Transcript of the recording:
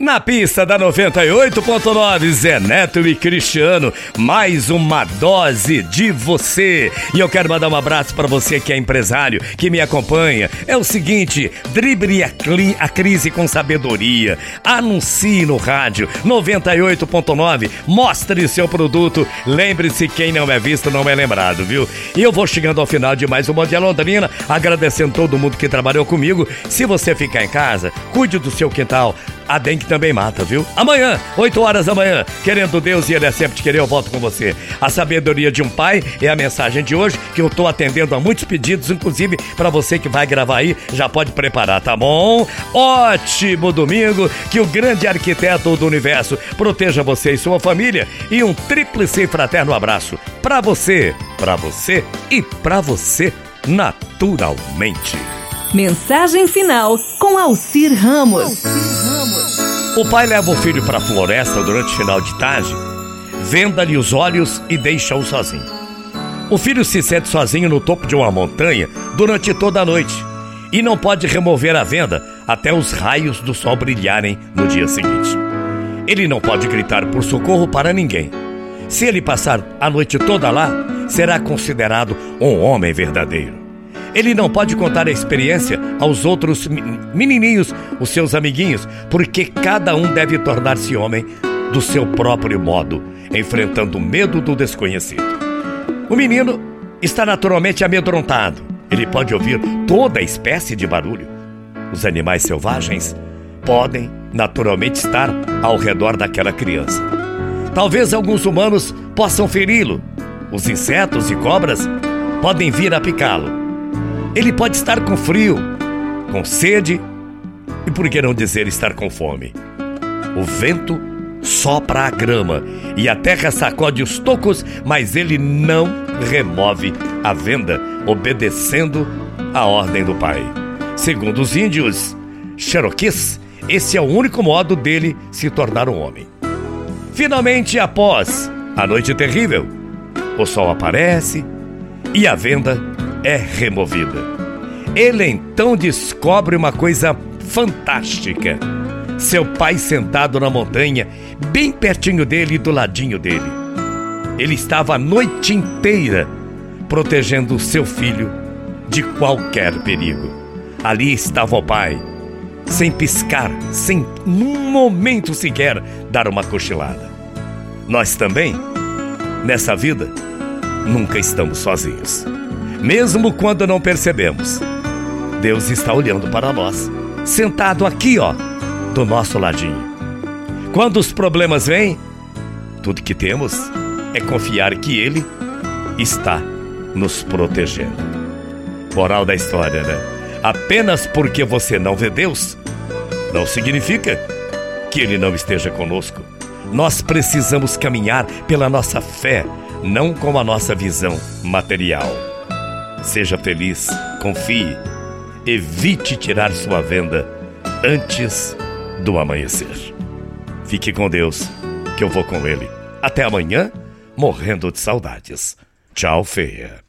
Na pista da 98.9, Zé Neto e Cristiano, mais uma dose de você. E eu quero mandar um abraço para você que é empresário, que me acompanha. É o seguinte, drible a, a crise com sabedoria. Anuncie no rádio 98.9, mostre seu produto. Lembre-se, quem não é visto não é lembrado, viu? E eu vou chegando ao final de mais um Mundial Londrina, agradecendo todo mundo que trabalhou comigo. Se você ficar em casa, cuide do seu quintal a dengue também mata, viu? Amanhã, 8 horas da manhã, querendo Deus e Ele é sempre te querer, eu volto com você. A sabedoria de um pai é a mensagem de hoje, que eu tô atendendo a muitos pedidos, inclusive para você que vai gravar aí, já pode preparar, tá bom? Ótimo domingo, que o grande arquiteto do universo proteja você e sua família e um tríplice fraterno abraço para você, para você e para você naturalmente. Mensagem final com Alcir Ramos. O pai leva o filho para a floresta durante o final de tarde, venda-lhe os olhos e deixa-o sozinho. O filho se sente sozinho no topo de uma montanha durante toda a noite e não pode remover a venda até os raios do sol brilharem no dia seguinte. Ele não pode gritar por socorro para ninguém. Se ele passar a noite toda lá, será considerado um homem verdadeiro. Ele não pode contar a experiência aos outros menininhos, os seus amiguinhos, porque cada um deve tornar-se homem do seu próprio modo, enfrentando o medo do desconhecido. O menino está naturalmente amedrontado. Ele pode ouvir toda espécie de barulho. Os animais selvagens podem naturalmente estar ao redor daquela criança. Talvez alguns humanos possam feri-lo. Os insetos e cobras podem vir a picá-lo. Ele pode estar com frio, com sede e por que não dizer estar com fome? O vento sopra a grama e a terra sacode os tocos, mas ele não remove a venda, obedecendo a ordem do pai. Segundo os índios Cherokees, esse é o único modo dele se tornar um homem. Finalmente, após a noite terrível, o sol aparece e a venda é removida. Ele então descobre uma coisa fantástica. Seu pai sentado na montanha, bem pertinho dele e do ladinho dele. Ele estava a noite inteira protegendo seu filho de qualquer perigo. Ali estava o pai, sem piscar, sem num momento sequer dar uma cochilada. Nós também, nessa vida, nunca estamos sozinhos mesmo quando não percebemos. Deus está olhando para nós, sentado aqui, ó, do nosso ladinho. Quando os problemas vêm, tudo que temos é confiar que Ele está nos protegendo. Moral da história, né? Apenas porque você não vê Deus, não significa que Ele não esteja conosco. Nós precisamos caminhar pela nossa fé, não com a nossa visão material. Seja feliz, confie. Evite tirar sua venda antes do amanhecer. Fique com Deus, que eu vou com Ele. Até amanhã, morrendo de saudades. Tchau, feia.